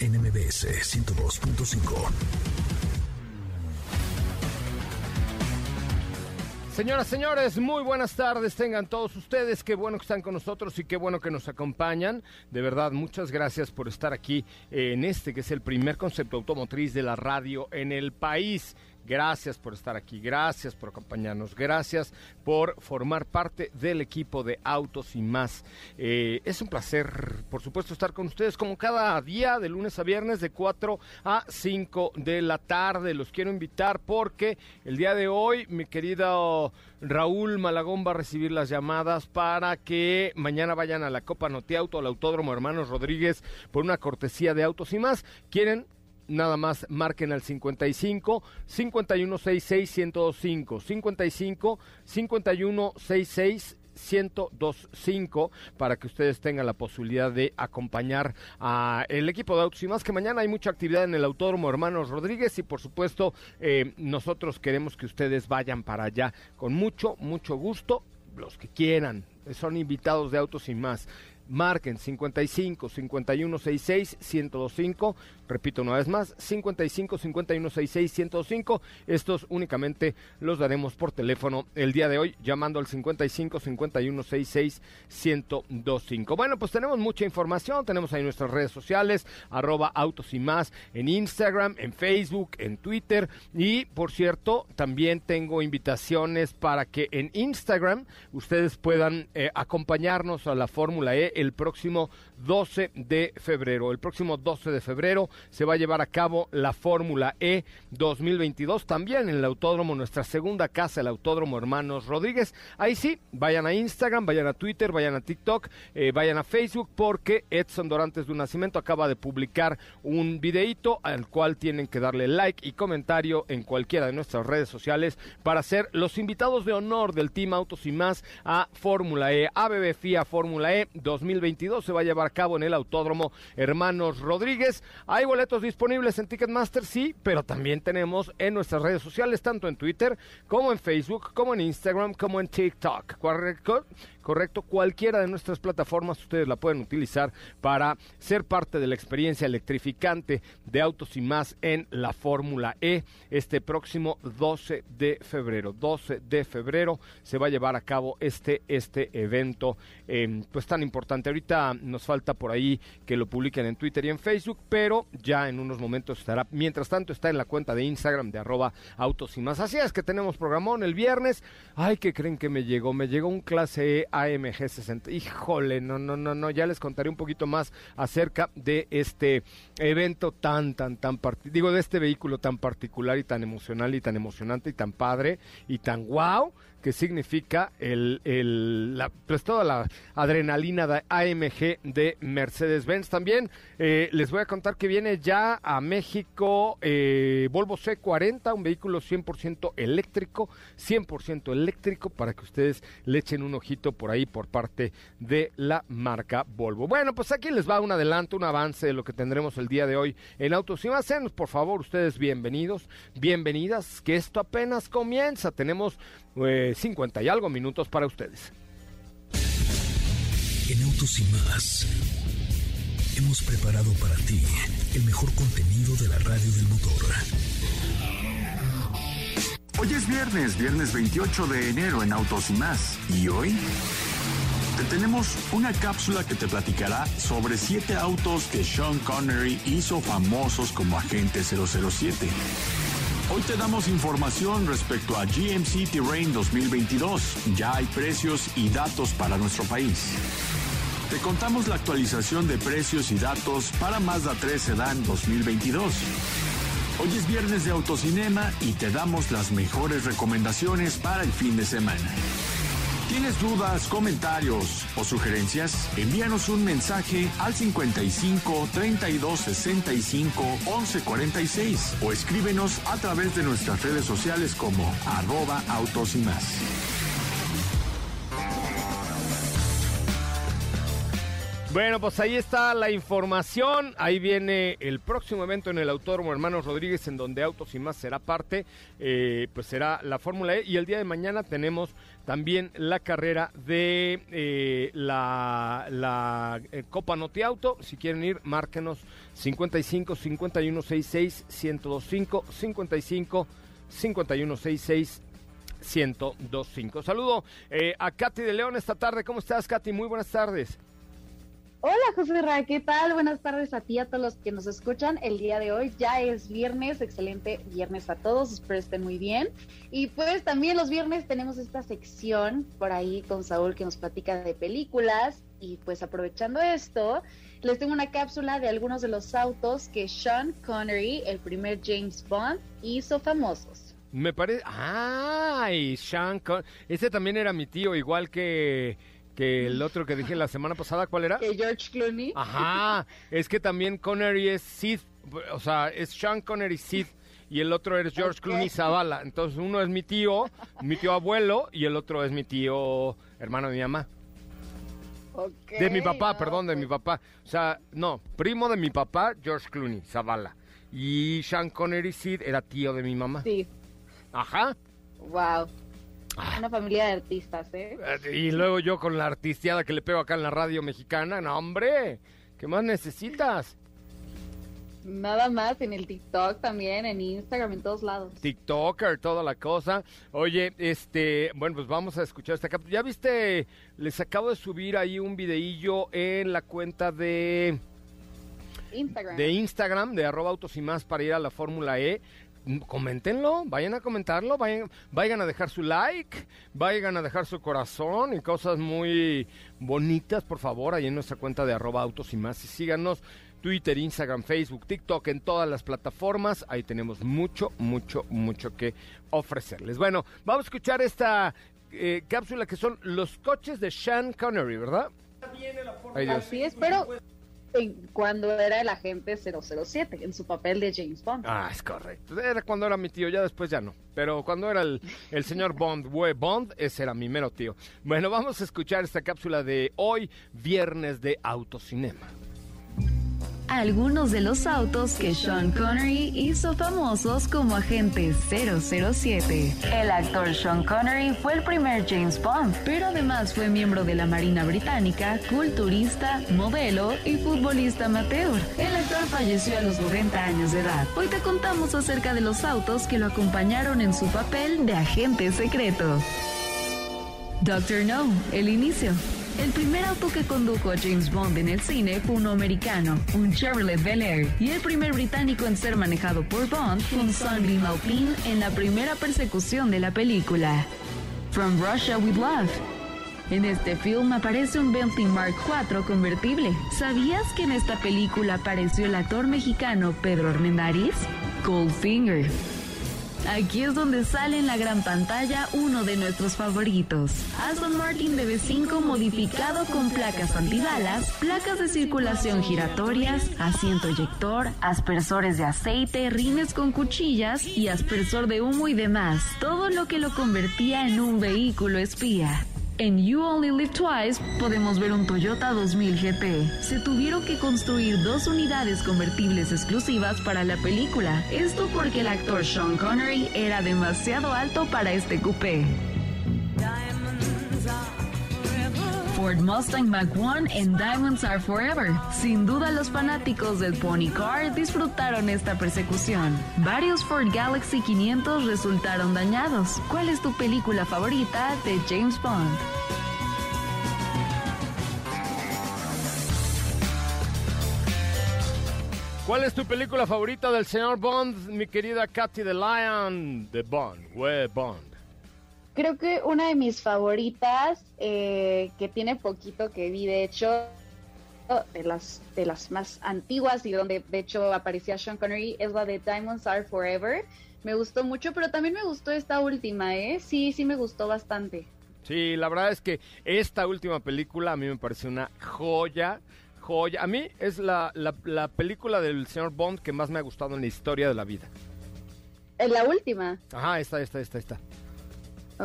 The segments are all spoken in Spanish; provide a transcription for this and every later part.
NMBS 102.5. Señoras, señores, muy buenas tardes. Tengan todos ustedes. Qué bueno que están con nosotros y qué bueno que nos acompañan. De verdad, muchas gracias por estar aquí en este que es el primer concepto automotriz de la radio en el país. Gracias por estar aquí, gracias por acompañarnos, gracias por formar parte del equipo de Autos y más. Eh, es un placer, por supuesto, estar con ustedes como cada día, de lunes a viernes, de 4 a 5 de la tarde. Los quiero invitar porque el día de hoy, mi querido Raúl Malagón va a recibir las llamadas para que mañana vayan a la Copa Notiauto, al Autódromo Hermanos Rodríguez, por una cortesía de Autos y más. ¿Quieren nada más marquen al 55 5166 1025 55 5166 1025 para que ustedes tengan la posibilidad de acompañar a el equipo de autos. Y más que mañana hay mucha actividad en el Autódromo Hermanos Rodríguez y por supuesto eh, nosotros queremos que ustedes vayan para allá con mucho mucho gusto los que quieran. Son invitados de autos y más marquen 55 51 66 1025 Repito una vez más, 55 51 66 105. Estos únicamente los daremos por teléfono el día de hoy, llamando al 55 51 66 1025. Bueno, pues tenemos mucha información. Tenemos ahí nuestras redes sociales, arroba autos y más, en Instagram, en Facebook, en Twitter. Y por cierto, también tengo invitaciones para que en Instagram ustedes puedan eh, acompañarnos a la Fórmula E el próximo 12 de febrero. El próximo 12 de febrero se va a llevar a cabo la Fórmula E 2022 también en el Autódromo, nuestra segunda casa, el Autódromo Hermanos Rodríguez. Ahí sí, vayan a Instagram, vayan a Twitter, vayan a TikTok, eh, vayan a Facebook porque Edson Dorantes de un Nacimiento acaba de publicar un videíto al cual tienen que darle like y comentario en cualquiera de nuestras redes sociales para ser los invitados de honor del Team Autos y más a Fórmula E. ABB FIA Fórmula E 2022 se va a llevar a cabo en el Autódromo Hermanos Rodríguez. Hay boletos disponibles en Ticketmaster, sí, pero también tenemos en nuestras redes sociales, tanto en Twitter como en Facebook, como en Instagram, como en TikTok. ¿Correcto? cualquiera de nuestras plataformas ustedes la pueden utilizar para ser parte de la experiencia electrificante de autos y más en la Fórmula E este próximo 12 de febrero. 12 de febrero se va a llevar a cabo este, este evento em, pues tan importante. Ahorita nos falta por ahí que lo publiquen en Twitter y en Facebook, pero ya en unos momentos estará. Mientras tanto está en la cuenta de Instagram de arroba autos y más. Así es que tenemos programón el viernes. Ay, ¿qué creen que me llegó? Me llegó un clase E AMG 60. Híjole, no, no, no, no, ya les contaré un poquito más acerca de este evento tan, tan, tan, digo, de este vehículo tan particular y tan emocional y tan emocionante y tan padre y tan wow que significa el, el pues toda la adrenalina de AMG de Mercedes-Benz. También eh, les voy a contar que viene ya a México eh, Volvo C40, un vehículo 100% eléctrico, 100% eléctrico para que ustedes le echen un ojito por ahí por parte de la marca Volvo. Bueno, pues aquí les va un adelanto, un avance de lo que tendremos el día de hoy en Autos y más. por favor, ustedes bienvenidos, bienvenidas, que esto apenas comienza. Tenemos 50 y algo minutos para ustedes. En Autos y más hemos preparado para ti el mejor contenido de la radio del motor. Hoy es viernes, viernes 28 de enero en Autos y más. ¿Y hoy? Te tenemos una cápsula que te platicará sobre siete autos que Sean Connery hizo famosos como agente 007. Hoy te damos información respecto a GMC Terrain 2022. Ya hay precios y datos para nuestro país. Te contamos la actualización de precios y datos para Mazda 3 Sedan 2022. Hoy es viernes de autocinema y te damos las mejores recomendaciones para el fin de semana. ¿Tienes dudas, comentarios o sugerencias? Envíanos un mensaje al 55 32 65 11 46 o escríbenos a través de nuestras redes sociales como arroba autos y más. Bueno, pues ahí está la información. Ahí viene el próximo evento en el Autódromo Hermanos Rodríguez, en donde Autos y más será parte. Eh, pues será la Fórmula E. Y el día de mañana tenemos también la carrera de eh, la, la eh, Copa Noti Auto. Si quieren ir, márquenos 55 51 66 1025 55 51 66 1025. Saludo eh, a Katy de León esta tarde. ¿Cómo estás, Katy? Muy buenas tardes. Hola José Ra, ¿qué tal? Buenas tardes a ti, a todos los que nos escuchan el día de hoy. Ya es viernes, excelente viernes a todos, espero estén muy bien. Y pues también los viernes tenemos esta sección por ahí con Saúl que nos platica de películas. Y pues aprovechando esto, les tengo una cápsula de algunos de los autos que Sean Connery, el primer James Bond, hizo famosos. Me parece... ¡Ay! Sean Con... Ese también era mi tío, igual que que el otro que dije la semana pasada, ¿cuál era? Que George Clooney. Ajá, es que también Connery es Sid, o sea, es Sean Connery Sid y el otro es George Clooney Zavala. Entonces uno es mi tío, mi tío abuelo y el otro es mi tío hermano de mi mamá. Okay, de mi papá, no, perdón, de pues, mi papá. O sea, no, primo de mi papá, George Clooney Zavala. Y Sean Connery Sid era tío de mi mamá. Sí, Ajá. wow. Ah. Una familia de artistas, ¿eh? Y luego yo con la artisteada que le pego acá en la radio mexicana. No, hombre, ¿qué más necesitas? Nada más en el TikTok también, en Instagram, en todos lados. TikToker, toda la cosa. Oye, este, bueno, pues vamos a escuchar esta cápsula. ¿Ya viste? Les acabo de subir ahí un videillo en la cuenta de, Instagram. de Instagram, de arroba autos y más para ir a la Fórmula E. Coméntenlo, vayan a comentarlo, vayan, vayan a dejar su like, vayan a dejar su corazón y cosas muy bonitas, por favor, ahí en nuestra cuenta de arroba autos y más. Y síganos Twitter, Instagram, Facebook, TikTok, en todas las plataformas. Ahí tenemos mucho, mucho, mucho que ofrecerles. Bueno, vamos a escuchar esta eh, cápsula que son los coches de Sean Connery, ¿verdad? Ay, Dios. Así es, pero cuando era el agente 007, en su papel de James Bond. Ah, es correcto. Era cuando era mi tío, ya después ya no. Pero cuando era el, señor Bond, güey, Bond, ese era mi mero tío. Bueno, vamos a escuchar esta cápsula de hoy, viernes de autocinema. Algunos de los autos que Sean Connery hizo famosos como agente 007. El actor Sean Connery fue el primer James Bond, pero además fue miembro de la Marina Británica, culturista, modelo y futbolista amateur. El actor falleció a los 90 años de edad. Hoy te contamos acerca de los autos que lo acompañaron en su papel de agente secreto. Doctor No, el inicio. El primer auto que condujo a James Bond en el cine fue uno americano, un Chevrolet Bel Air, y el primer británico en ser manejado por Bond fue un Sunbeam Alpine en la primera persecución de la película. From Russia with Love. En este film aparece un Bentley Mark IV convertible. ¿Sabías que en esta película apareció el actor mexicano Pedro Armendáriz? Goldfinger. Aquí es donde sale en la gran pantalla uno de nuestros favoritos. Aston Martin DB5 modificado con placas antibalas, placas de circulación giratorias, asiento eyector, aspersores de aceite, rines con cuchillas y aspersor de humo y demás. Todo lo que lo convertía en un vehículo espía. En You Only Live Twice podemos ver un Toyota 2000 GT. Se tuvieron que construir dos unidades convertibles exclusivas para la película. Esto porque el actor Sean Connery era demasiado alto para este coupé. Ford Mustang Mach 1 en Diamonds Are Forever. Sin duda los fanáticos del Pony Car disfrutaron esta persecución. Varios Ford Galaxy 500 resultaron dañados. ¿Cuál es tu película favorita de James Bond? ¿Cuál es tu película favorita del señor Bond, mi querida Katy de Lion? De Bond, we Bond. Creo que una de mis favoritas, eh, que tiene poquito que vi, de hecho, de las, de las más antiguas y donde de hecho aparecía Sean Connery, es la de Diamonds Are Forever. Me gustó mucho, pero también me gustó esta última, ¿eh? Sí, sí me gustó bastante. Sí, la verdad es que esta última película a mí me parece una joya, joya. A mí es la, la, película del señor Bond que más me ha gustado en la historia de la vida. ¿En la última? Ajá, esta, esta, esta, esta.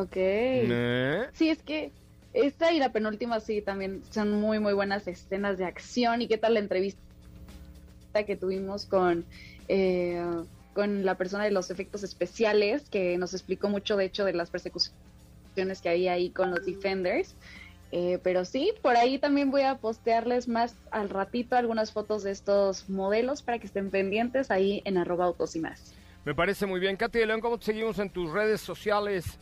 Ok. ¿Eh? Sí, es que esta y la penúltima sí también son muy, muy buenas escenas de acción. ¿Y qué tal la entrevista que tuvimos con... Eh, con la persona de los efectos especiales, que nos explicó mucho, de hecho, de las persecuciones que había ahí con los Defenders. Eh, pero sí, por ahí también voy a postearles más al ratito algunas fotos de estos modelos para que estén pendientes ahí en arroba autos y más. Me parece muy bien. Katy de León, ¿cómo te seguimos en tus redes sociales?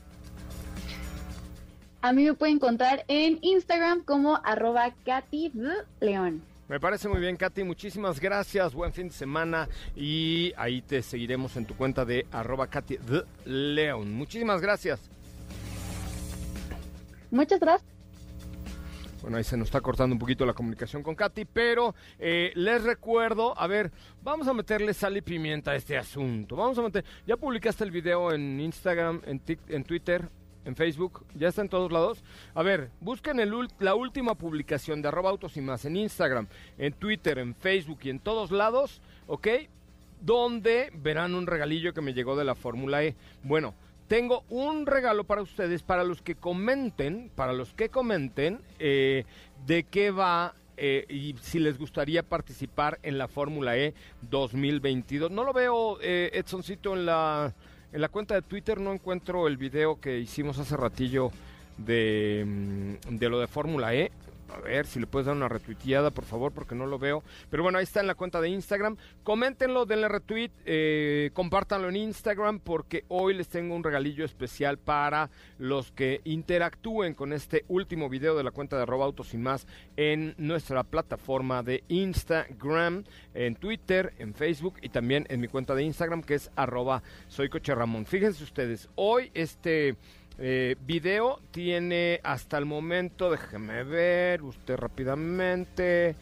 A mí me pueden encontrar en Instagram como arroba Katy León. Me parece muy bien, Katy. Muchísimas gracias. Buen fin de semana. Y ahí te seguiremos en tu cuenta de arroba Katy León. Muchísimas gracias. Muchas gracias. Bueno, ahí se nos está cortando un poquito la comunicación con Katy, pero eh, les recuerdo, a ver, vamos a meterle sal y pimienta a este asunto. Vamos a meter, ya publicaste el video en Instagram, en, en Twitter, en Facebook, ya está en todos lados. A ver, busquen el, la última publicación de arroba autos y más en Instagram, en Twitter, en Facebook y en todos lados, ¿ok? Donde verán un regalillo que me llegó de la Fórmula E. Bueno, tengo un regalo para ustedes, para los que comenten, para los que comenten eh, de qué va eh, y si les gustaría participar en la Fórmula E 2022. No lo veo, eh, Edsoncito, en la en la cuenta de Twitter no encuentro el video que hicimos hace ratillo de, mm, de lo de Fórmula E. A ver si le puedes dar una retuiteada, por favor, porque no lo veo. Pero bueno, ahí está en la cuenta de Instagram. Coméntenlo, denle retweet, eh, compártanlo en Instagram, porque hoy les tengo un regalillo especial para los que interactúen con este último video de la cuenta de arroba autos y más en nuestra plataforma de Instagram, en Twitter, en Facebook y también en mi cuenta de Instagram, que es arroba soy Coche Ramón. Fíjense ustedes, hoy este eh, video tiene hasta el momento, déjeme ver, usted rápidamente.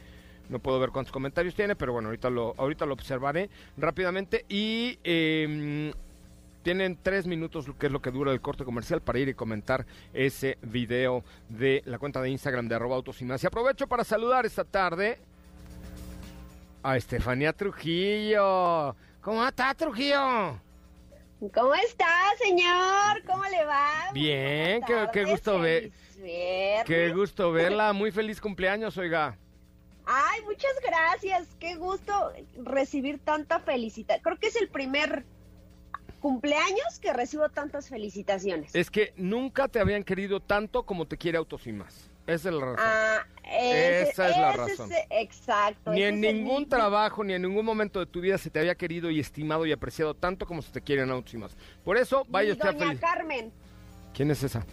No puedo ver cuántos comentarios tiene, pero bueno, ahorita lo, ahorita lo observaré rápidamente. Y eh, tienen tres minutos, que es lo que dura el corte comercial, para ir y comentar ese video de la cuenta de Instagram de arroba autos y más. Y aprovecho para saludar esta tarde a Estefanía Trujillo. ¿Cómo está Trujillo? ¿Cómo está, señor? ¿Cómo le va? Bien, qué, gusto ver. Qué gusto verla. Muy feliz cumpleaños, oiga. Ay, muchas gracias. Qué gusto recibir tanta felicidad. Creo que es el primer cumpleaños que recibo tantas felicitaciones. Es que nunca te habían querido tanto como te quiere Autos y más. Esa es la razón. Ah, esa es la razón. exacto. Ni en ningún trabajo, ni en ningún momento de tu vida se te había querido y estimado y apreciado tanto como se te quieren Autos y más. Por eso, vaya usted Doña Carmen. ¿Quién es esa?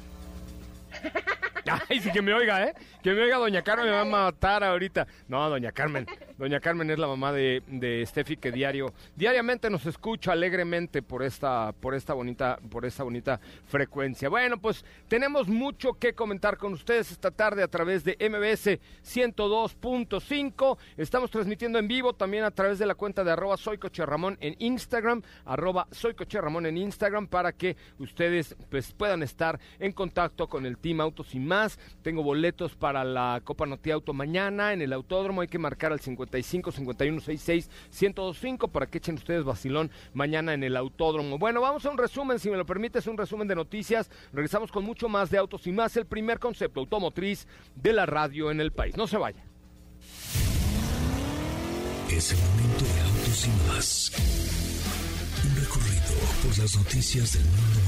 Ay, sí que me oiga, ¿eh? Que me oiga Doña Carmen, me va a matar ahorita. No, Doña Carmen. Doña Carmen es la mamá de, de Steffi que diario, diariamente nos escucha alegremente por esta, por esta bonita, por esta bonita frecuencia. Bueno, pues tenemos mucho que comentar con ustedes esta tarde a través de MBS 102.5. Estamos transmitiendo en vivo también a través de la cuenta de arroba soy Ramón en Instagram, arroba soy Ramón en Instagram para que ustedes pues puedan estar en contacto con el Team Autos y más. Tengo boletos para la Copa Noti Auto mañana en el autódromo. Hay que marcar al 55 51 66 1025 para que echen ustedes vacilón mañana en el autódromo. Bueno, vamos a un resumen, si me lo permites, un resumen de noticias. Regresamos con mucho más de autos y más. El primer concepto automotriz de la radio en el país. No se vaya. Es el momento de autos y más. Un recorrido por las noticias del mundo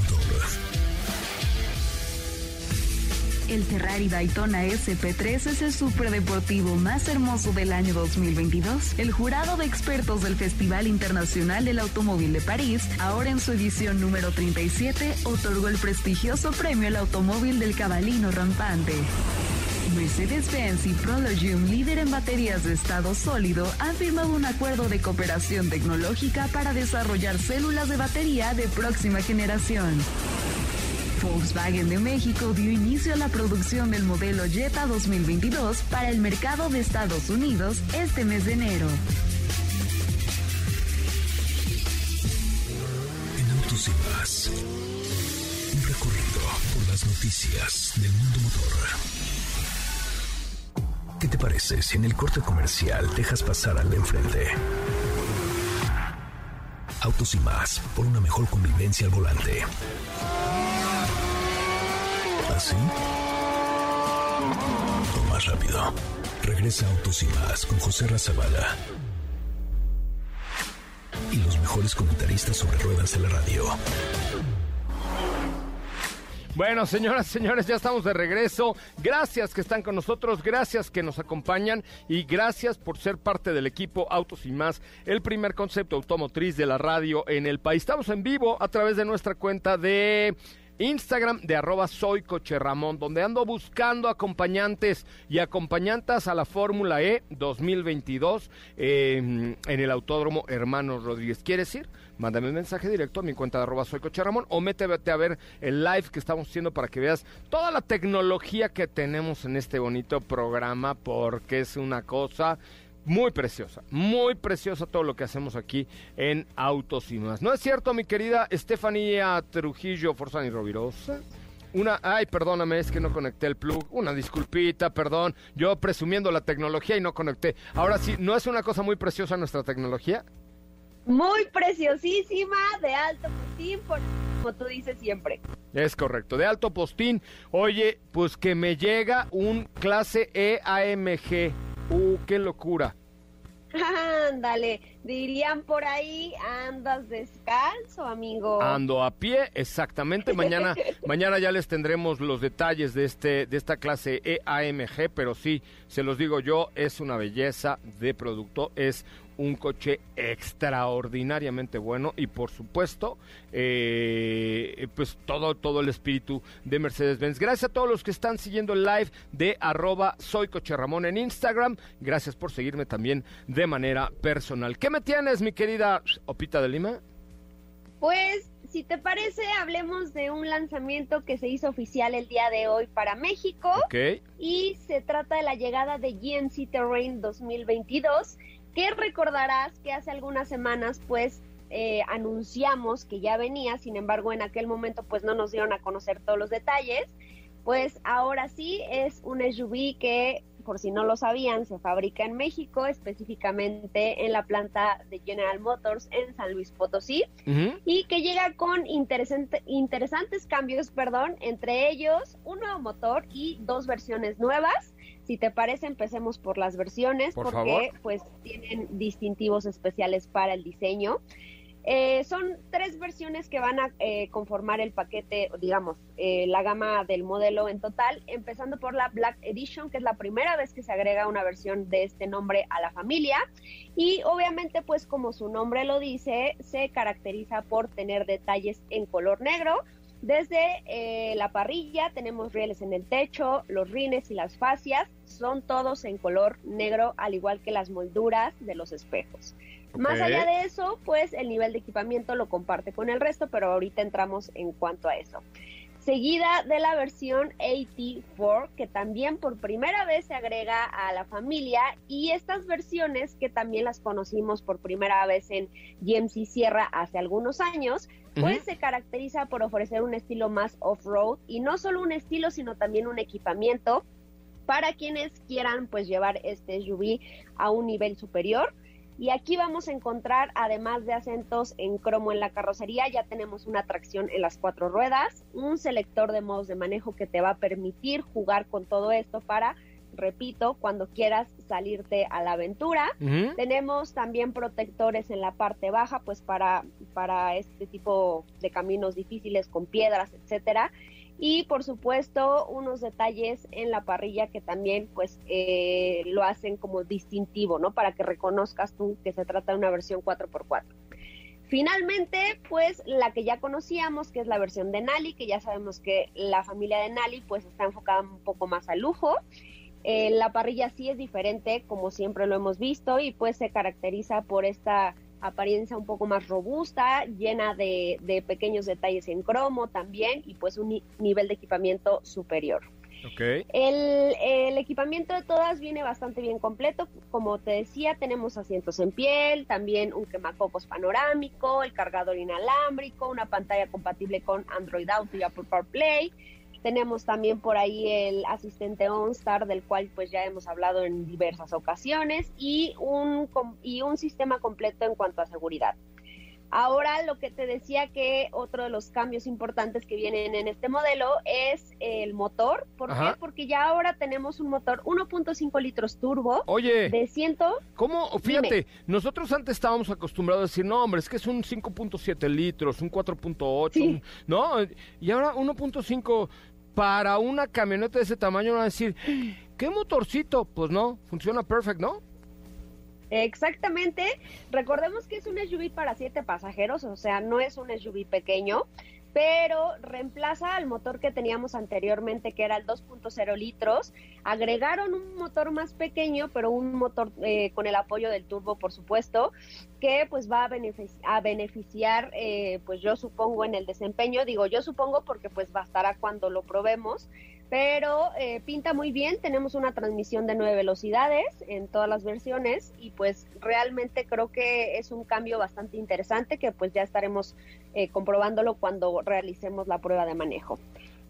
El Ferrari Daytona SP3 es el superdeportivo más hermoso del año 2022. El jurado de expertos del Festival Internacional del Automóvil de París, ahora en su edición número 37, otorgó el prestigioso premio al automóvil del cabalino rampante. Mercedes-Benz y Prologium, líder en baterías de estado sólido, han firmado un acuerdo de cooperación tecnológica para desarrollar células de batería de próxima generación. Volkswagen de México dio inicio a la producción del modelo Jetta 2022 para el mercado de Estados Unidos este mes de enero. En Autos y más, un recorrido por las noticias del mundo motor. ¿Qué te parece si en el corte comercial dejas pasar al de enfrente? Autos y más, por una mejor convivencia al volante. ¿Así? Más rápido. Regresa Autos y más con José Razabala. Y los mejores comentaristas sobre ruedas de la radio. Bueno, señoras, señores, ya estamos de regreso. Gracias que están con nosotros, gracias que nos acompañan y gracias por ser parte del equipo Autos y Más, el primer concepto automotriz de la radio en el país. Estamos en vivo a través de nuestra cuenta de Instagram de arroba soy donde ando buscando acompañantes y acompañantas a la Fórmula E 2022 eh, en el Autódromo Hermanos Rodríguez. ¿Quieres ir? Mándame un mensaje directo a mi cuenta de arroba soy o métete a ver el live que estamos haciendo para que veas toda la tecnología que tenemos en este bonito programa porque es una cosa muy preciosa, muy preciosa todo lo que hacemos aquí en Autos y más. ¿No es cierto, mi querida Estefanía Trujillo Forzani Rovirosa? Una, ay, perdóname, es que no conecté el plug. Una disculpita, perdón. Yo presumiendo la tecnología y no conecté. Ahora sí, ¿no es una cosa muy preciosa nuestra tecnología? Muy preciosísima, de alto postín, por, como tú dices siempre. Es correcto, de alto postín. Oye, pues que me llega un clase E EAMG. Uh, qué locura. Ándale, dirían por ahí, andas descalzo, amigo. Ando a pie, exactamente. Mañana, mañana ya les tendremos los detalles de este, de esta clase EAMG, pero sí, se los digo yo, es una belleza de producto, es un coche extraordinariamente bueno y por supuesto eh, pues todo todo el espíritu de Mercedes-Benz gracias a todos los que están siguiendo el live de arroba soy coche Ramón en Instagram gracias por seguirme también de manera personal ¿qué me tienes mi querida Opita de Lima? Pues si te parece, hablemos de un lanzamiento que se hizo oficial el día de hoy para México. Y se trata de la llegada de GMC Terrain 2022 que recordarás que hace algunas semanas pues eh, anunciamos que ya venía, sin embargo en aquel momento pues no nos dieron a conocer todos los detalles, pues ahora sí es un SUV que por si no lo sabían, se fabrica en México, específicamente en la planta de General Motors en San Luis Potosí, y que llega con interesante- interesantes cambios, perdón, entre ellos un nuevo motor y dos versiones nuevas. Si te parece, empecemos por las versiones, Por porque favor. pues tienen distintivos especiales para el diseño. Eh, son tres versiones que van a eh, conformar el paquete, digamos, eh, la gama del modelo en total, empezando por la Black Edition, que es la primera vez que se agrega una versión de este nombre a la familia. Y obviamente, pues como su nombre lo dice, se caracteriza por tener detalles en color negro. Desde eh, la parrilla tenemos rieles en el techo, los rines y las fascias son todos en color negro, al igual que las molduras de los espejos. Más allá de eso, pues el nivel de equipamiento lo comparte con el resto, pero ahorita entramos en cuanto a eso. Seguida de la versión AT4, que también por primera vez se agrega a la familia, y estas versiones que también las conocimos por primera vez en GMC Sierra hace algunos años, pues se caracteriza por ofrecer un estilo más off-road y no solo un estilo, sino también un equipamiento para quienes quieran pues llevar este SUV a un nivel superior. Y aquí vamos a encontrar, además de acentos en cromo en la carrocería, ya tenemos una tracción en las cuatro ruedas, un selector de modos de manejo que te va a permitir jugar con todo esto para, repito, cuando quieras salirte a la aventura. Tenemos también protectores en la parte baja, pues para, para este tipo de caminos difíciles con piedras, etcétera. Y por supuesto, unos detalles en la parrilla que también pues eh, lo hacen como distintivo, ¿no? Para que reconozcas tú que se trata de una versión 4x4. Finalmente, pues la que ya conocíamos, que es la versión de Nali, que ya sabemos que la familia de Nali pues está enfocada un poco más al lujo. Eh, la parrilla sí es diferente, como siempre lo hemos visto, y pues se caracteriza por esta apariencia un poco más robusta, llena de, de pequeños detalles en cromo también, y pues un ni- nivel de equipamiento superior. El, el equipamiento de todas viene bastante bien completo. Como te decía, tenemos asientos en piel, también un quemacocos panorámico, el cargador inalámbrico, una pantalla compatible con Android Auto y Apple CarPlay. Tenemos también por ahí el asistente OnStar, del cual pues ya hemos hablado en diversas ocasiones, y un, y un sistema completo en cuanto a seguridad. Ahora lo que te decía que otro de los cambios importantes que vienen en este modelo es el motor. ¿Por Ajá. qué? Porque ya ahora tenemos un motor 1.5 litros turbo Oye, de 100. ¿cómo? Fíjate, nosotros antes estábamos acostumbrados a decir, no, hombre, es que es un 5.7 litros, un 4.8, Sí. un- ¿no? Y ahora 1.5 para una camioneta de ese tamaño van a decir, ¿qué motorcito? Pues no, funciona perfecto, ¿no? Exactamente. Recordemos que es un SUV para siete pasajeros, o sea, no es un SUV pequeño, pero reemplaza al motor que teníamos anteriormente, que era el 2.0 litros. Agregaron un motor más pequeño, pero un motor eh, con el apoyo del turbo, por supuesto, que pues va a, benefici- a beneficiar, eh, pues yo supongo en el desempeño. Digo yo supongo porque pues bastará cuando lo probemos pero eh, pinta muy bien. Tenemos una transmisión de nueve velocidades en todas las versiones y pues realmente creo que es un cambio bastante interesante que pues ya estaremos eh, comprobándolo cuando realicemos la prueba de manejo.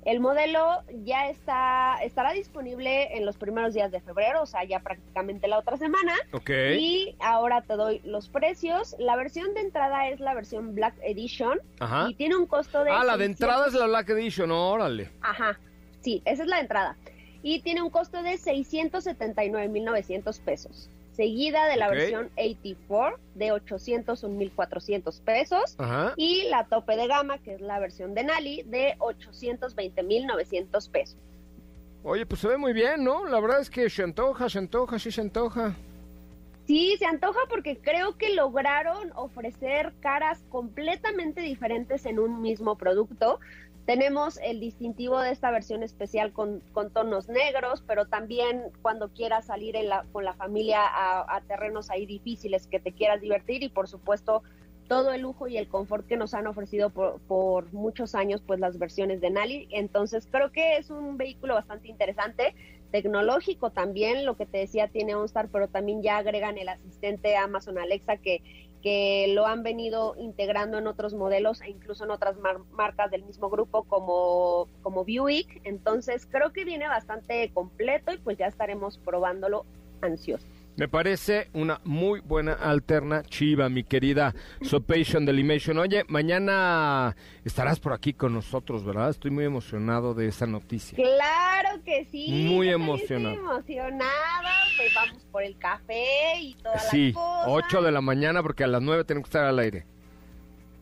El modelo ya está estará disponible en los primeros días de febrero, o sea, ya prácticamente la otra semana. Ok. Y ahora te doy los precios. La versión de entrada es la versión Black Edition Ajá. y tiene un costo de Ah, la de 600 entrada es la Black Edition, órale. Ajá, sí, esa es la entrada. Y tiene un costo de 679.900 pesos. Seguida de la Ok. versión 84 de 801.400 pesos. Ajá. Y la tope de gama, que es la versión de Nali, de 820.900 pesos. Oye, pues se ve muy bien, ¿no? La verdad es que se antoja, se antoja, sí se antoja. Sí, se antoja porque creo que lograron ofrecer caras completamente diferentes en un mismo producto. Tenemos el distintivo de esta versión especial con, con tonos negros, pero también cuando quieras salir en la- con la familia a, terrenos ahí difíciles que te quieras divertir y por supuesto todo el lujo y el confort que nos han ofrecido por, por muchos años pues las versiones de Nali. Entonces creo que es un vehículo bastante interesante tecnológico también, lo que te decía tiene OnStar, pero también ya agregan el asistente Amazon Alexa que, que lo han venido integrando en otros modelos e incluso en otras mar- marcas del mismo grupo como, como Buick. Entonces creo que viene bastante completo y pues ya estaremos probándolo ansiosos. Me parece una muy buena alternativa, mi querida Sopation Delimation. Oye, mañana estarás por aquí con nosotros, ¿verdad? Estoy muy emocionado de esa noticia. Claro que sí. Muy emocionado. Estoy emocionada. Pues vamos por el café y toda Sí, la cosa. 8 de la mañana porque a las 9 tenemos que estar al aire.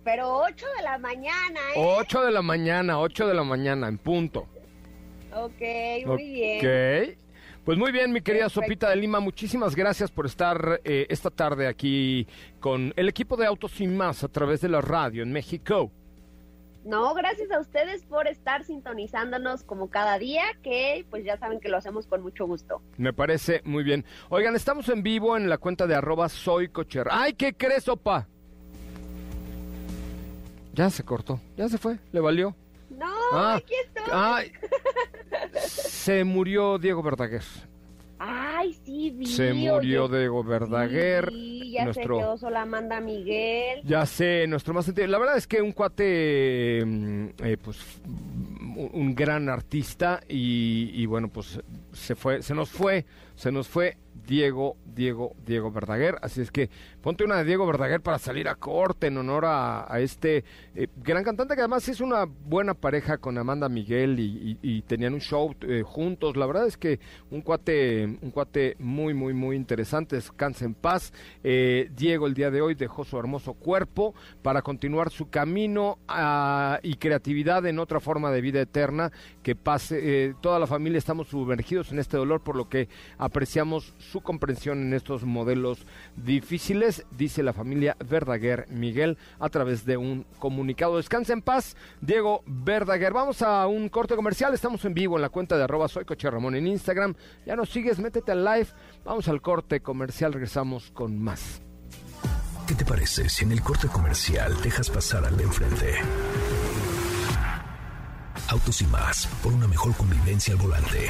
Pero 8 de la mañana, ¿eh? 8 de la mañana, 8 de la mañana, en punto. Ok, muy bien. Ok. Pues muy bien, mi querida Perfecto. Sopita de Lima, muchísimas gracias por estar eh, esta tarde aquí con el equipo de Autos Sin Más a través de la radio en México. No, gracias a ustedes por estar sintonizándonos como cada día, que pues ya saben que lo hacemos con mucho gusto. Me parece muy bien. Oigan, estamos en vivo en la cuenta de arroba soy cocher. ¡Ay, qué crees, opa! Ya se cortó, ya se fue, le valió. Ah, aquí estoy. Ay, se murió Diego Verdaguer. Ay, sí, vi. Se murió oye. Diego Verdaguer. Sí, ya nuestro- se quedó sola Amanda Miguel. Ya sé, nuestro más sentido. La verdad es que un cuate, mm, eh, pues, un, un gran artista y, y bueno, pues se fue, se nos fue, se nos fue Diego, Diego, Diego Verdaguer. Así es que ponte una de Diego Verdaguer para salir a corte en honor a, este eh, gran cantante que además es una buena pareja con Amanda Miguel y, tenían un show eh, juntos. La verdad es que un cuate, un cuate muy, muy, muy interesante. Descansa en paz. Eh, Diego el día de hoy dejó su hermoso cuerpo para continuar su camino ah, y creatividad en otra forma de vida eterna que pase. toda la familia estamos sumergidos en este dolor por lo que Apreciamos su comprensión en estos modelos difíciles, dice la familia Verdaguer Miguel a través de un comunicado. Descansa en paz, Diego Verdaguer. Vamos a un corte comercial, estamos en vivo en la cuenta de arroba soy Ramón en Instagram. Ya nos sigues, métete al live. Vamos al corte comercial, regresamos con más. ¿Qué te parece si en el corte comercial dejas pasar al de enfrente? Autos y más, por una mejor convivencia al volante.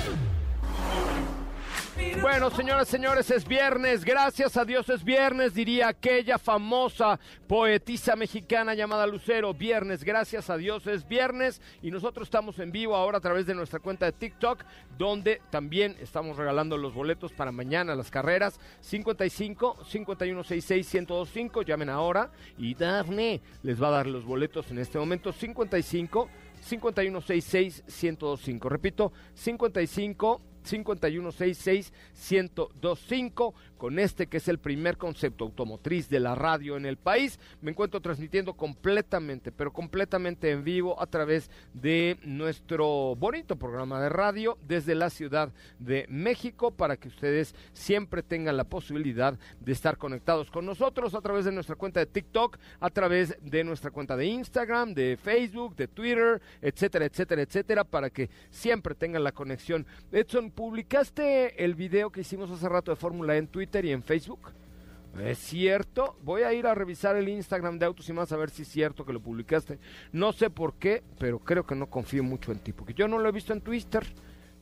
Bueno, señoras señores, es viernes. Gracias a Dios es viernes, diría aquella famosa poetisa mexicana llamada Lucero. Viernes, gracias a Dios es viernes. Y nosotros estamos en vivo ahora a través de nuestra cuenta de TikTok, donde también estamos regalando los boletos para mañana las carreras. 55 5166 1025. Llamen ahora. Y Dafne les va a dar los boletos en este momento. 55 5166 1025. Repito, 55 5166-1025 con este que es el primer concepto automotriz de la radio en el país. Me encuentro transmitiendo completamente, pero completamente en vivo a través de nuestro bonito programa de radio desde la Ciudad de México para que ustedes siempre tengan la posibilidad de estar conectados con nosotros a través de nuestra cuenta de TikTok, a través de nuestra cuenta de Instagram, de Facebook, de Twitter, etcétera, etcétera, etcétera, para que siempre tengan la conexión. Edson, ¿publicaste el video que hicimos hace rato de Fórmula en Twitter? y en Facebook. Es cierto, voy a ir a revisar el Instagram de Autos y más a ver si es cierto que lo publicaste. No sé por qué, pero creo que no confío mucho en ti, porque yo no lo he visto en Twitter.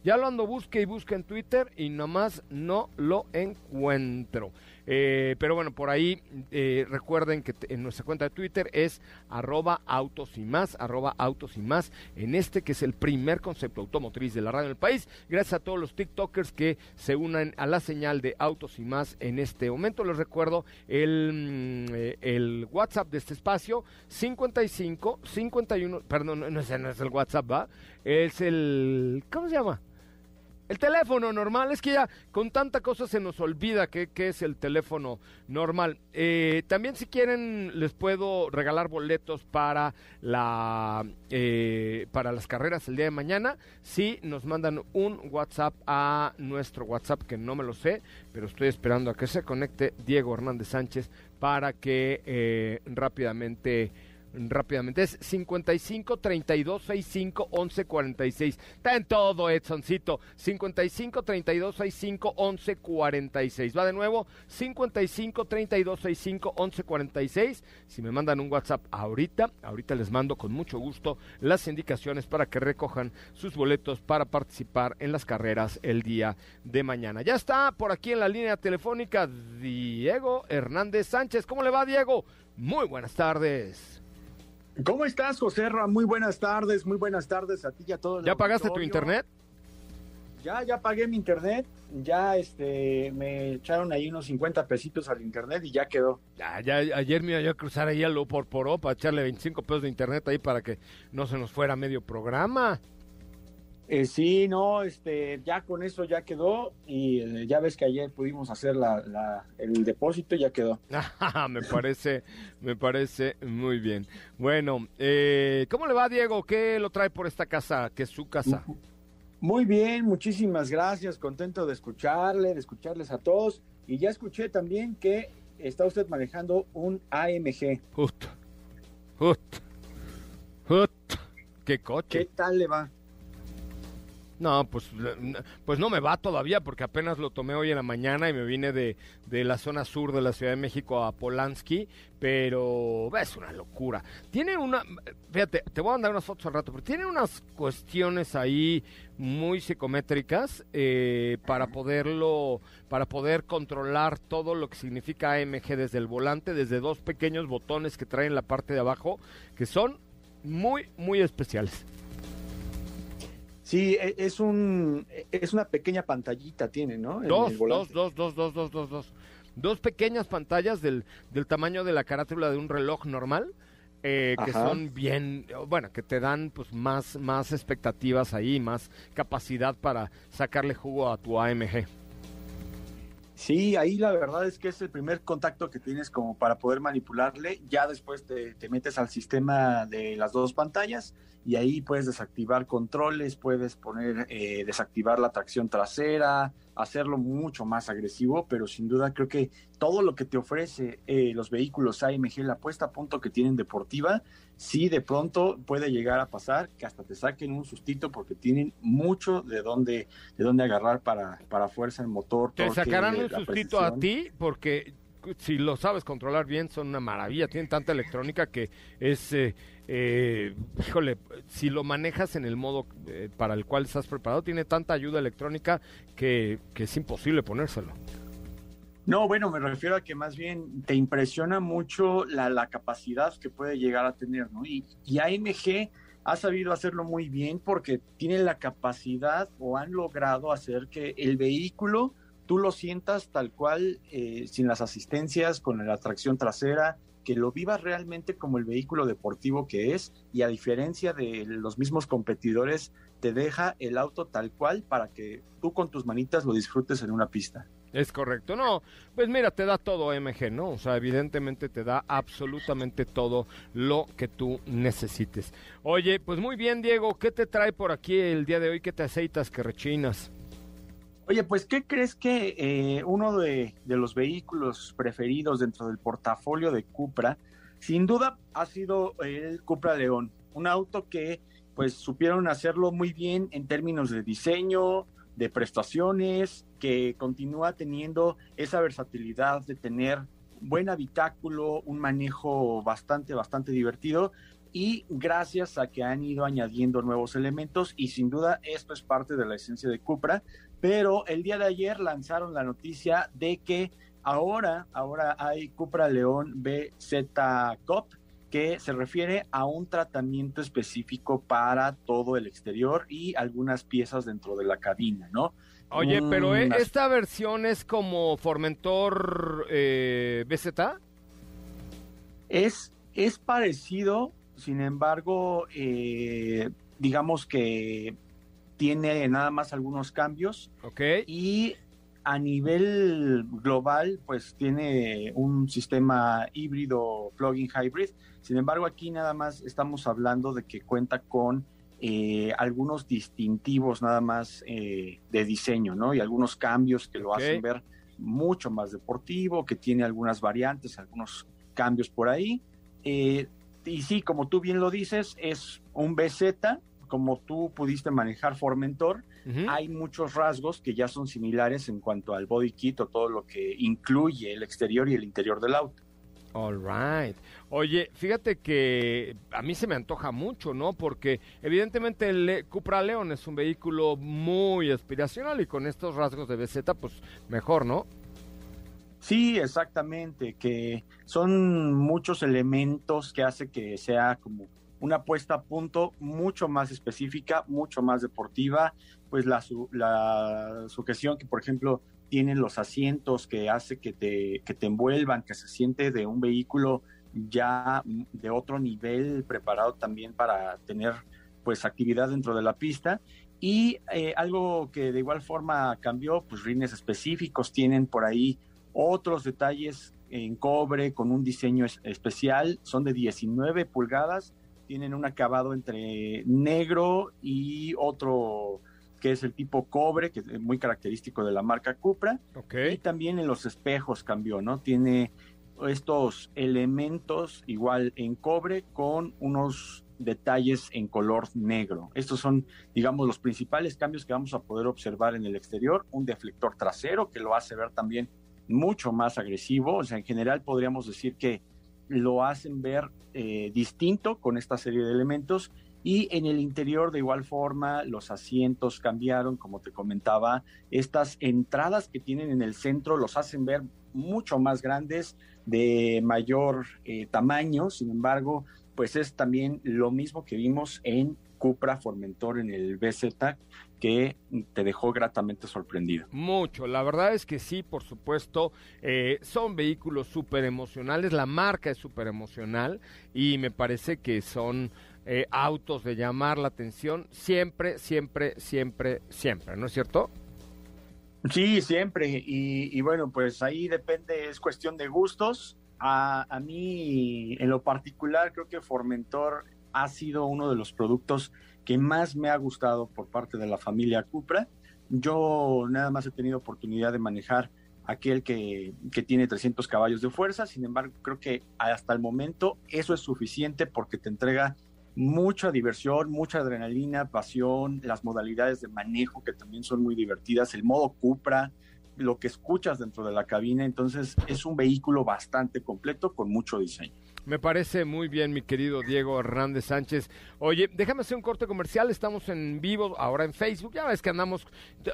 Ya lo ando busque y busque en Twitter y nomás no lo encuentro. Eh, pero bueno, por ahí eh, recuerden que en nuestra cuenta de Twitter es arroba autos y más, arroba autos y más, en este que es el primer concepto automotriz de la radio del país. Gracias a todos los TikTokers que se unan a la señal de autos y más en este momento. Les recuerdo el, mm, eh, el WhatsApp de este espacio, 55 51, perdón, no es, no es el WhatsApp, ¿va? Es el, ¿cómo se llama? El teléfono normal, es que ya con tanta cosa se nos olvida que, es el teléfono normal. Eh, también si quieren les puedo regalar boletos para, la, eh, para las carreras el día de mañana. Si nos mandan un WhatsApp a nuestro WhatsApp, que no me lo sé, pero estoy esperando a que se conecte Diego Hernández Sánchez para que eh, rápidamente rápidamente. Es 55 32 65 11 46. Está en todo, Edsoncito. 55 32 65 11 46. Va de nuevo. 55 32 65 11 46. Si me mandan un WhatsApp ahorita, ahorita les mando con mucho gusto las indicaciones para que recojan sus boletos para participar en las carreras el día de mañana. Ya está por aquí en la línea telefónica Diego Hernández Sánchez. ¿Cómo le va, Diego? Muy buenas tardes. ¿Cómo estás, José Ra? Muy buenas tardes, muy buenas tardes a ti y a todos. ¿Ya pagaste tu internet? Ya, ya pagué mi internet, ya este, me echaron ahí unos 50 pesitos al internet y ya quedó. Ya, ya, ayer me iba a cruzar ahí a lo por por para echarle 25 pesos de internet ahí para que no se nos fuera medio programa. Eh, sí, no, este, ya con eso ya quedó y eh, ya ves que ayer pudimos hacer la, el depósito y ya quedó. me parece, me parece muy bien. Bueno, eh, ¿cómo le va Diego? ¿Qué lo trae por esta casa, que es su casa? Muy bien, muchísimas gracias, contento de escucharle, de escucharles a todos y ya escuché también que está usted manejando un AMG. Justo, justo, justo. ¿Qué coche? ¿Qué tal le va? No, pues, pues no me va todavía porque apenas lo tomé hoy en la mañana y me vine de, de la zona sur de la Ciudad de México a Polanski, pero es una locura. Tiene una, fíjate, te voy a mandar unas fotos al rato, pero tiene unas cuestiones ahí muy psicométricas eh, para poderlo, para poder controlar todo lo que significa AMG desde el volante, desde dos pequeños botones que traen en la parte de abajo, que son muy, muy especiales. Sí, e, es un es una pequeña pantallita tiene, ¿no? Dos, dos, dos, dos, dos, dos, dos, dos. Dos pequeñas pantallas del, del tamaño de la carátula de un reloj normal. Eh, que son bien, bueno, que te dan pues más, más expectativas ahí, más capacidad para sacarle jugo a tu AMG. Sí, ahí la verdad es que es el primer contacto que tienes como para poder manipularle. Ya después te, te, metes al sistema de las dos pantallas y ahí puedes desactivar controles, puedes poner, eh, desactivar la tracción trasera, hacerlo mucho más agresivo, pero sin duda creo que todo lo que te ofrece eh, los vehículos AMG, la puesta a punto que tienen deportiva, sí de pronto puede llegar a pasar que hasta te saquen un sustito porque tienen mucho de dónde, de dónde agarrar para, para fuerza el motor. Te sacarán un sustito a ti porque si lo sabes controlar bien son una maravilla, tienen tanta electrónica que es... Eh, eh, híjole, si lo manejas en el modo eh, para el cual estás preparado, tiene tanta ayuda electrónica que, es imposible ponérselo. No, bueno, me refiero a que más bien te impresiona mucho la, la capacidad que puede llegar a tener, ¿no? Y, y AMG ha sabido hacerlo muy bien porque tiene la capacidad o han logrado hacer que el vehículo tú lo sientas tal cual, eh, sin las asistencias, con la tracción trasera, que lo vivas realmente como el vehículo deportivo que es y a diferencia de los mismos competidores, te deja el auto tal cual para que tú con tus manitas lo disfrutes en una pista. Es correcto, no, pues mira, te da todo MG, ¿no? O sea, evidentemente te da absolutamente todo lo que tú necesites. Oye, pues muy bien, Diego, ¿qué te trae por aquí el día de hoy? ¿Qué te aceitas, que rechinas? Oye, pues, ¿qué crees que eh, uno de, de, los vehículos preferidos dentro del portafolio de Cupra, sin duda, ha sido el Cupra León? Un auto que, pues, supieron hacerlo muy bien en términos de diseño, de prestaciones, que continúa teniendo esa versatilidad de tener buen habitáculo, un manejo bastante, bastante divertido y gracias a que han ido añadiendo nuevos elementos y sin duda esto es parte de la esencia de Cupra, pero el día de ayer lanzaron la noticia de que ahora, ahora hay Cupra León BZ Cop que se refiere a un tratamiento específico para todo el exterior y algunas piezas dentro de la cabina, ¿no? Oye, pero ¿eh? esta versión es como Formentor eh, BZ. Es, es parecido, sin embargo, eh, digamos que tiene nada más algunos cambios. Ok. Y a nivel global, pues tiene un sistema híbrido plug-in hybrid. Sin embargo, aquí nada más estamos hablando de que cuenta con eh, algunos distintivos nada más eh, de diseño, ¿no? Y algunos cambios que lo hacen ver mucho más deportivo, que tiene algunas variantes, algunos cambios por ahí. Eh, y sí, como tú bien lo dices, es un BZ, como tú pudiste manejar Formentor, hay muchos rasgos que ya son similares en cuanto al body kit o todo lo que incluye el exterior y el interior del auto. All right. Oye, fíjate que a mí se me antoja mucho, ¿no? Porque evidentemente el Cupra León es un vehículo muy aspiracional y con estos rasgos de BZ, pues mejor, ¿no? Sí, exactamente, que son muchos elementos que hace que sea como una puesta a punto mucho más específica, mucho más deportiva, pues la, su- la sujeción que, por ejemplo, tienen los asientos que hace que te, que te envuelvan, que se siente de un vehículo ya de otro nivel preparado también para tener pues actividad dentro de la pista. Y eh, algo que de igual forma cambió, pues rines específicos. Tienen por ahí otros detalles en cobre con un diseño es- especial, son de 19 pulgadas, tienen un acabado entre negro y otro que es el tipo cobre, que es muy característico de la marca Cupra. Ok. Y también en los espejos cambió, ¿no? Tiene estos elementos igual en cobre con unos detalles en color negro. Estos son, digamos, los principales cambios que vamos a poder observar en el exterior. Un deflector trasero que lo hace ver también mucho más agresivo. O sea, en general podríamos decir que lo hacen ver eh, distinto con esta serie de elementos. Y en el interior, de igual forma, los asientos cambiaron, como te comentaba. Estas entradas que tienen en el centro los hacen ver mucho más grandes, de mayor eh, tamaño. Sin embargo, pues es también lo mismo que vimos en Cupra Formentor en el BZ, que te dejó gratamente sorprendido. Mucho, la verdad es que sí, por supuesto, eh, son vehículos súper emocionales, la marca es súper emocional y me parece que son eh, autos de llamar la atención siempre, siempre, siempre, siempre, ¿no es cierto? Sí, siempre. Y, y bueno, pues ahí depende, es cuestión de gustos. A, a mí, en lo particular, creo que Formentor ha sido uno de los productos que más me ha gustado por parte de la familia Cupra. Yo nada más he tenido oportunidad de manejar aquel que, que, tiene 300 caballos de fuerza, sin embargo creo que hasta el momento eso es suficiente porque te entrega mucha diversión, mucha adrenalina, pasión, las modalidades de manejo que también son muy divertidas, el modo Cupra, lo que escuchas dentro de la cabina, entonces es un vehículo bastante completo con mucho diseño. Me parece muy bien, mi querido Diego Hernández Sánchez. Oye, déjame hacer un corte comercial. Estamos en vivo ahora en Facebook. Ya ves que andamos,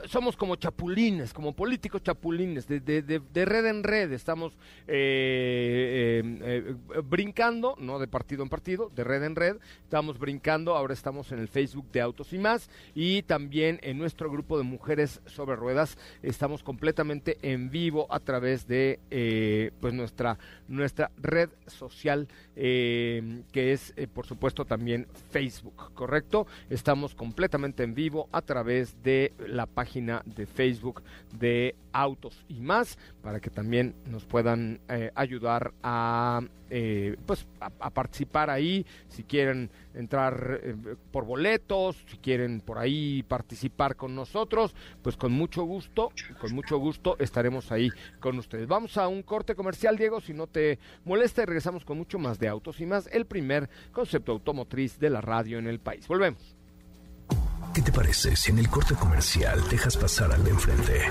somos como chapulines, como políticos chapulines, de, de, de, red en red. Estamos eh, eh, eh, brincando, no de partido en partido, de red en red. Estamos brincando. Ahora estamos en el Facebook de Autos y más. Y también en nuestro grupo de Mujeres sobre Ruedas. Estamos completamente en vivo a través de eh, pues nuestra, nuestra red social eh, que es, eh, por supuesto, también Facebook, ¿correcto? Estamos completamente en vivo a través de la página de Facebook de Autos y más, para que también nos puedan eh, ayudar a, pues, a, participar ahí, si quieren entrar eh, por boletos, si quieren por ahí participar con nosotros, pues con mucho gusto, con mucho gusto estaremos ahí con ustedes. Vamos a un corte comercial, Diego, si no te molesta, y regresamos con mucho más de Autos y más, el primer concepto automotriz de la radio en el país. Volvemos. ¿Qué te parece si en el corte comercial dejas pasar al de enfrente?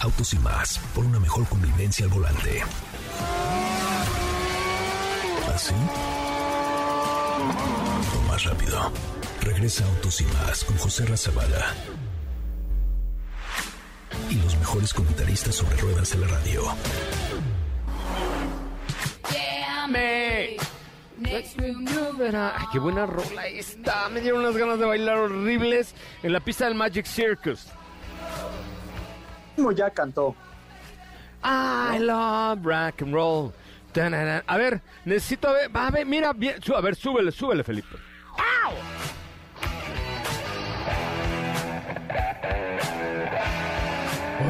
Autos y más, por una mejor convivencia al volante. ¿Así? Más rápido. Regresa Autos y más con José Razabala. Y los mejores comentaristas sobre ruedas de la radio. Ay, qué buena rola esta. Me dieron unas ganas de bailar horribles en la pista del Magic Circus. Ya cantó. I love rock and roll. A ver, necesito a ver, a ver, mira, bien, a ver, súbele, súbele, Felipe. ¡Au!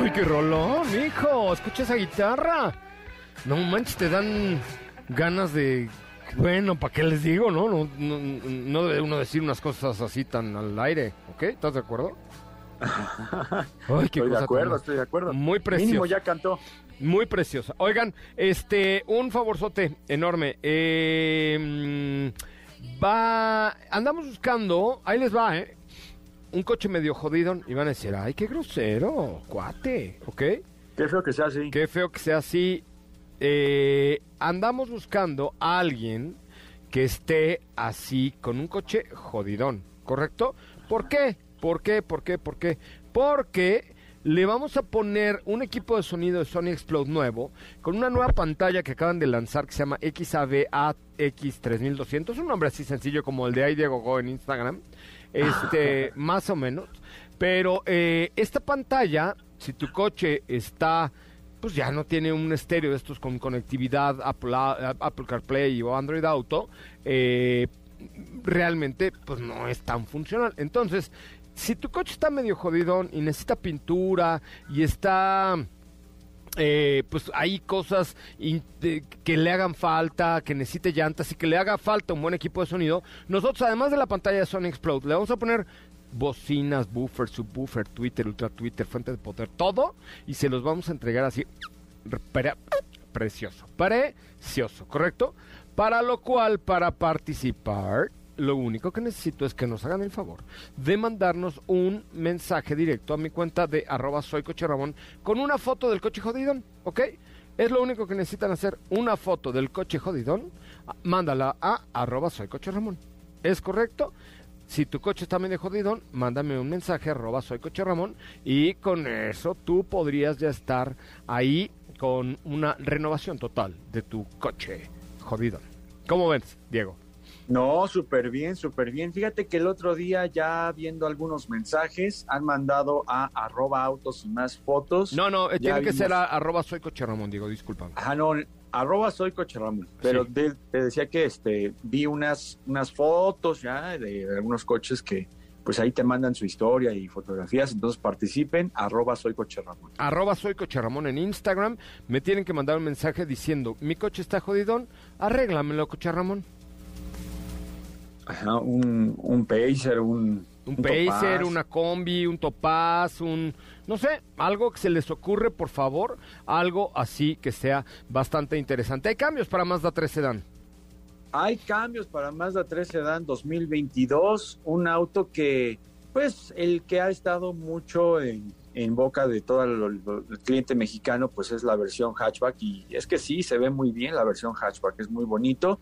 ¡Ay, qué rolón, hijo! Escucha esa guitarra. No manches, te dan ganas de bueno, ¿para qué les digo, no? No, no? no debe uno decir unas cosas así tan al aire, ¿ok? ¿Estás de acuerdo? Ay, qué estoy de acuerdo, estoy de acuerdo. Muy precioso. Mínimo ya cantó. Muy preciosa. Oigan, este, un favorzote enorme. Eh, va, andamos buscando, ahí les va, ¿eh? Un coche medio jodido y van a decir, ay, qué grosero, cuate, ¿ok? Qué feo que sea así. Qué feo que sea así. Eh, andamos buscando a alguien que esté así con un coche jodidón, ¿correcto? ¿Por qué? ¿Por qué? ¿Por qué? ¿Por qué? Porque le vamos a poner un equipo de sonido de Sony Explode nuevo con una nueva pantalla que acaban de lanzar que se llama XAVAX3200. Un nombre así sencillo como el de Diego Go en Instagram. Este, más o menos. Pero eh, esta pantalla, si tu coche está pues ya no tiene un estéreo de estos con conectividad Apple, Apple CarPlay o Android Auto, eh, realmente pues no es tan funcional. Entonces, si tu coche está medio jodidón y necesita pintura y está... Eh, pues hay cosas que le hagan falta, que necesite llantas y que le haga falta un buen equipo de sonido. Nosotros, además de la pantalla de Sony Explode, le vamos a poner bocinas, buffer, subwoofer, Twitter, ultra Twitter, fuente de poder, todo y se los vamos a entregar así pre precioso, precioso, ¿correcto? Para lo cual, para participar, lo único que necesito es que nos hagan el favor de mandarnos un mensaje directo a mi cuenta de arroba soy coche Ramón con una foto del coche jodidón, ¿ok? Es lo único que necesitan hacer, una foto del coche jodidón, mándala a arroba soy. ¿Es correcto? Si tu coche está medio jodidón, mándame un mensaje arroba soy Ramón y con eso tú podrías ya estar ahí con una renovación total de tu coche jodidón. ¿Cómo ves, Diego? No, súper bien, súper bien. Fíjate que el otro día ya viendo algunos mensajes han mandado a arroba autos y más fotos. No, no, eh, tiene que ser a, arroba soy coche Ramón, digo, disculpa. Ah, no, arroba soy coche Ramón. Pero sí. te, te, decía que este vi unas, unas fotos ya de, de algunos coches que pues ahí te mandan su historia y fotografías, entonces participen, arroba soy coche Ramón. Arroba soy coche Ramón en Instagram, me tienen que mandar un mensaje diciendo, mi coche está jodidón, arréglamelo coche Ramón. Ajá, un, un Pacer, un... Un, Pacer, una combi, un Topaz, un... No sé, algo que se les ocurre, por favor, algo así que sea bastante interesante. ¿Hay cambios para Mazda 3 Sedan? Hay cambios para Mazda 3 Sedan 2022, un auto que, pues, el que ha estado mucho en, boca de todo el, cliente mexicano, pues es la versión hatchback y es que sí, se ve muy bien la versión hatchback, es muy bonito,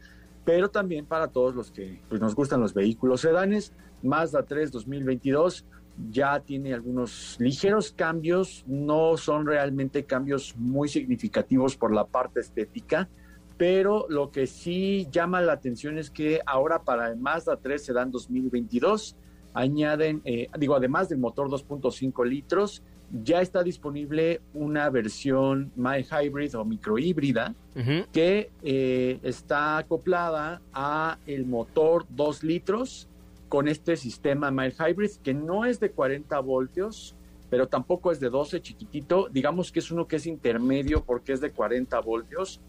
pero también para todos los que pues, nos gustan los vehículos sedanes, Mazda 3 2022 ya tiene algunos ligeros cambios, no son realmente cambios muy significativos por la parte estética, pero lo que sí llama la atención es que ahora para el Mazda 3 Sedan 2022 añaden, eh, digo, además del motor 2.5 litros, ya está disponible una versión My Hybrid o microhíbrida que eh, está acoplada a el motor 2 litros con este sistema My Hybrid que no es de 40 voltios, pero tampoco es de 12 chiquitito, digamos que es uno que es intermedio porque es de 40 voltios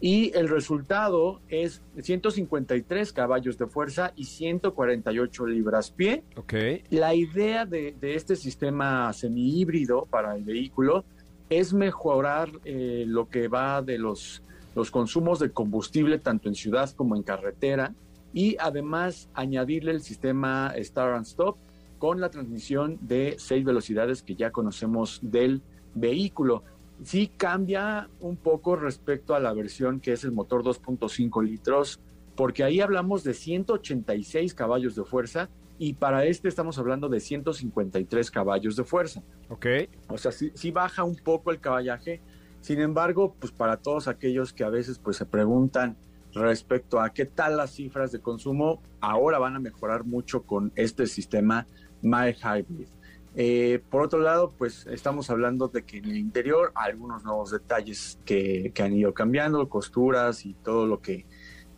y el resultado es 153 caballos de fuerza y 148 libras pie. Okay. La idea de, este sistema semi-híbrido para el vehículo es mejorar eh, lo que va de los, los consumos de combustible tanto en ciudad como en carretera y además añadirle el sistema Start and Stop con la transmisión de seis velocidades que ya conocemos del vehículo sí cambia un poco respecto a la versión que es el motor 2.5 litros, porque ahí hablamos de 186 caballos de fuerza y para este estamos hablando de 153 caballos de fuerza. Ok. O sea, sí, baja un poco el caballaje. Sin embargo, pues para todos aquellos que a veces pues se preguntan respecto a qué tal las cifras de consumo, ahora van a mejorar mucho con este sistema My Hybrid. Eh, por otro lado, pues estamos hablando de que en el interior hay algunos nuevos detalles que, han ido cambiando, costuras y todo lo que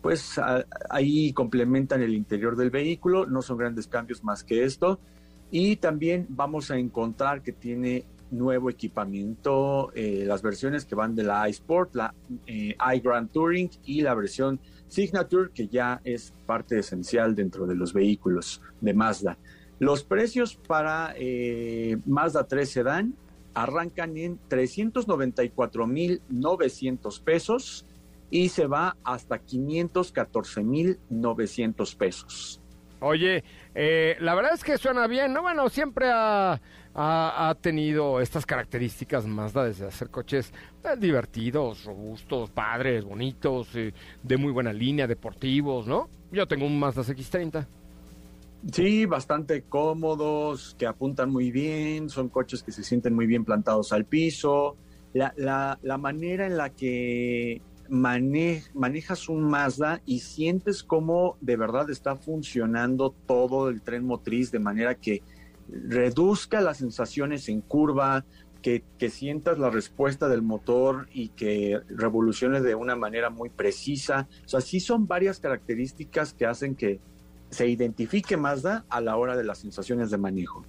pues ahí complementan el interior del vehículo, no son grandes cambios más que esto. Y también vamos a encontrar que tiene nuevo equipamiento, eh, las versiones que van de la iSport, la eh, iGrand Touring y la versión Signature, que ya es parte esencial dentro de los vehículos de Mazda. Los precios para eh, Mazda 3 Sedan arrancan en 394.900 pesos y se va hasta 514.900 pesos. Oye, eh, la verdad es que suena bien, ¿no? Bueno, siempre ha, tenido estas características Mazda desde hacer coches eh, divertidos, robustos, padres, bonitos, de muy buena línea, deportivos, ¿no? Yo tengo un Mazda X30. Sí, bastante cómodos, que apuntan muy bien, son coches que se sienten muy bien plantados al piso. La, la, la manera en la que manejas un Mazda y sientes cómo de verdad está funcionando todo el tren motriz de manera que reduzca las sensaciones en curva, que, que, sientas la respuesta del motor y que revolucione de una manera muy precisa. O sea, sí son varias características que hacen que se identifique Mazda a la hora de las sensaciones de manejo.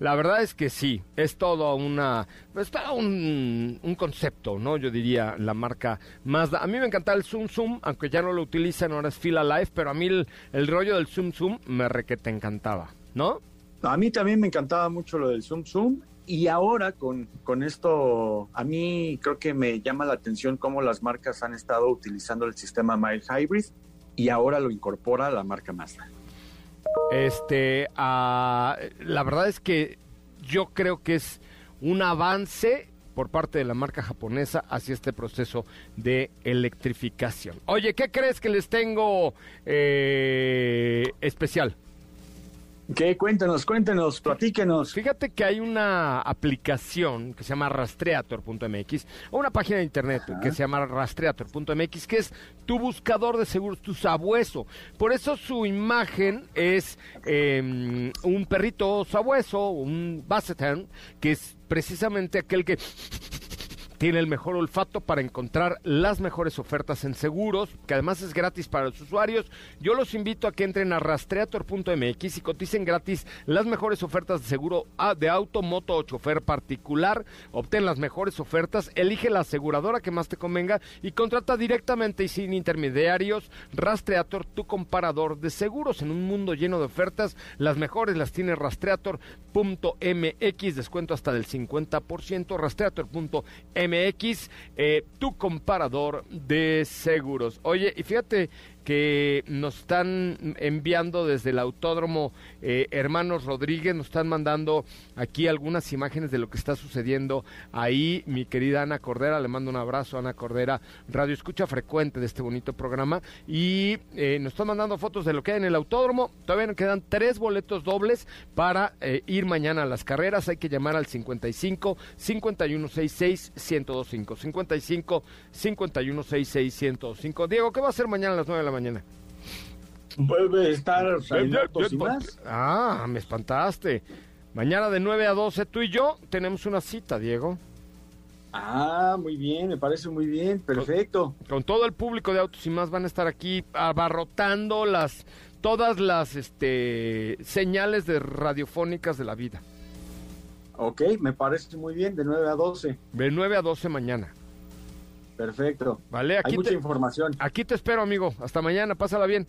La verdad es que sí, es todo una, es todo un, concepto, ¿no? Yo diría la marca Mazda. A mí me encantaba el Zoom Zoom, aunque ya no lo utilizan, ahora es Fila Life, pero a mí el, rollo del Zoom Zoom me re que te encantaba, ¿no? A mí también me encantaba mucho lo del Zoom Zoom y ahora con, con esto, a mí creo que me llama la atención cómo las marcas han estado utilizando el sistema Mild Hybrid y ahora lo incorpora la marca Mazda. Este, ah, la verdad es que yo creo que es un avance por parte de la marca japonesa hacia este proceso de electrificación. Oye, ¿qué crees que les tengo eh, especial? ¿Qué? Cuéntanos, cuéntanos, platíquenos. Fíjate que hay una aplicación que se llama rastreator.mx o una página de internet que se llama rastreator.mx que es tu buscador de seguros, tu sabueso. Por eso su imagen es em, un perrito sabueso, un Basset que es precisamente aquel que tiene el mejor olfato para encontrar las mejores ofertas en seguros, que además es gratis para los usuarios. Yo los invito a que entren a rastreator.mx y coticen gratis las mejores ofertas de seguro de auto, moto o chofer particular. Obtén las mejores ofertas, elige la aseguradora que más te convenga y contrata directamente y sin intermediarios. Rastreator, tu comparador de seguros en un mundo lleno de ofertas. Las mejores las tiene rastreator.mx, descuento hasta del 50%. Rastreator.mx MX, eh, tu comparador de seguros. Oye, y fíjate que nos están enviando desde el Autódromo eh, Hermanos Rodríguez, nos están mandando aquí algunas imágenes de lo que está sucediendo ahí. Mi querida Ana Cordera, le mando un abrazo, Ana Cordera, radio escucha frecuente de este bonito programa. Y eh, nos están mandando fotos de lo que hay en el Autódromo. Todavía nos quedan tres boletos dobles para eh, ir mañana a las carreras. Hay que llamar al 55 5166 1025. 55 5166 1025. Diego, ¿qué va a hacer mañana a las 9 de la mañana? Mañana. Vuelve a estar Ah, me espantaste. Mañana de 9 a 12 tú y yo tenemos una cita, Diego. Ah, muy bien, me parece muy bien, perfecto. Con, todo el público de Autos y Más van a estar aquí abarrotando las todas las este señales de radiofónicas de la vida. Ok, me parece muy bien, de 9 a 12. De 9 a 12 mañana. Perfecto. Vale, aquí Hay mucha información. Aquí te espero, amigo. Hasta mañana, pásala bien.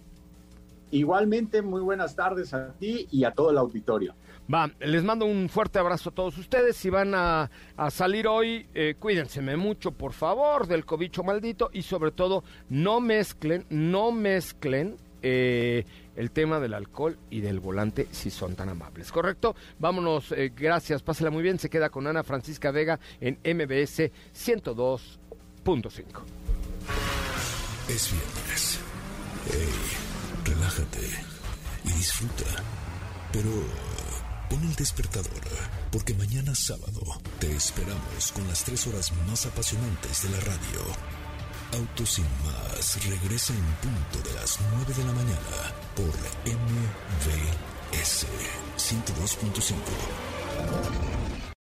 Igualmente, muy buenas tardes a ti y a todo el auditorio. Va, les mando un fuerte abrazo a todos ustedes. Si van a, salir hoy, eh, cuídense mucho, por favor, del cobicho maldito y sobre todo, no mezclen, no mezclen eh, el tema del alcohol y del volante si son tan amables. ¿Correcto? Vámonos, eh, gracias, pásela muy bien. Se queda con Ana Francisca Vega en MBS 102 es viernes. Hey, relájate y disfruta. Pero pon el despertador, porque mañana sábado te esperamos con las tres horas más apasionantes de la radio. Autos sin más regresa en punto de las 9 de la mañana por MVS 102.5.